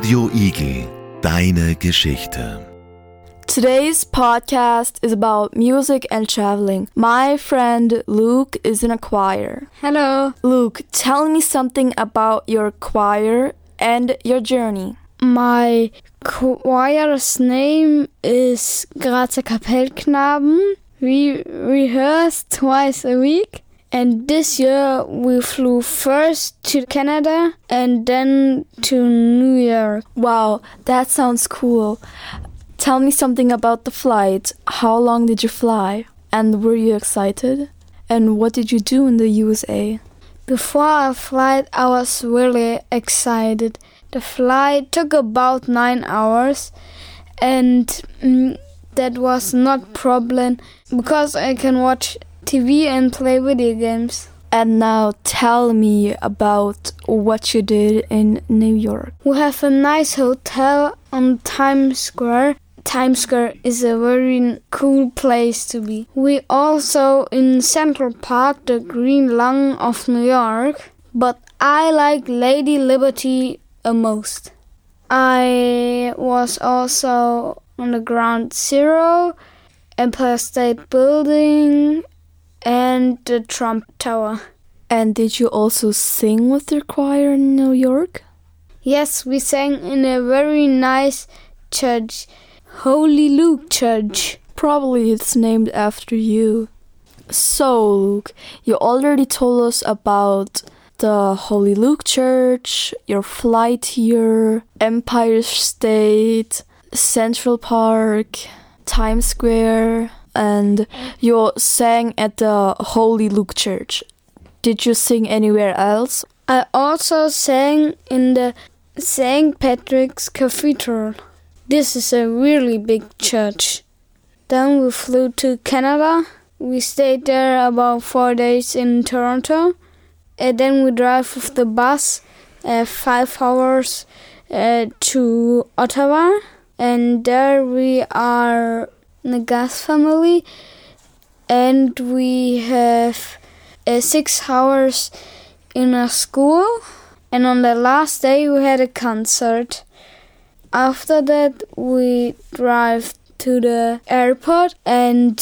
Radio Igel, deine Geschichte. Today's podcast is about music and traveling. My friend Luke is in a choir. Hello. Luke, tell me something about your choir and your journey. My choir's name is Grazer Kapellknaben. We rehearse twice a week. And this year we flew first to Canada and then to New York. Wow, that sounds cool. Tell me something about the flight. How long did you fly? And were you excited? And what did you do in the USA? Before our flight, I was really excited. The flight took about nine hours, and mm, that was not problem because I can watch TV and play video games. And now tell me about what you did in New York. We have a nice hotel on Times Square. Times Square is a very cool place to be. We also in Central Park, the green lung of New York, but I like Lady Liberty a most. I was also on the ground zero, Empire State Building, and the Trump Tower. And did you also sing with the choir in New York? Yes, we sang in a very nice church, Holy Luke Church. Probably it's named after you. So, Luke, you already told us about the Holy Luke Church, your flight here, Empire State, Central Park, Times Square, and you sang at the Holy Luke Church. Did you sing anywhere else? I also sang in the St. Patrick's Cathedral. This is a really big church. Then we flew to Canada. We stayed there about four days in Toronto. And then we drive with the bus uh, five hours uh, to Ottawa. And there we are in the Gas family. And we have uh, six hours in a school. And on the last day, we had a concert. After that, we drive to the airport and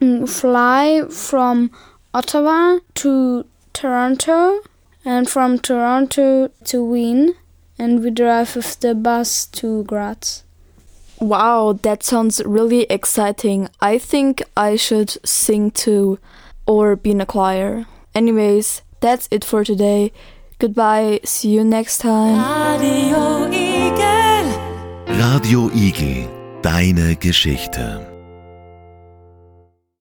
mm, fly from Ottawa to Toronto and from Toronto to Wien. And we drive with the bus to Graz. Wow, that sounds really exciting. I think I should sing too or be in a choir. Anyways, that's it for today. Goodbye, see you next time. Radio Igel, Radio Igel deine Geschichte.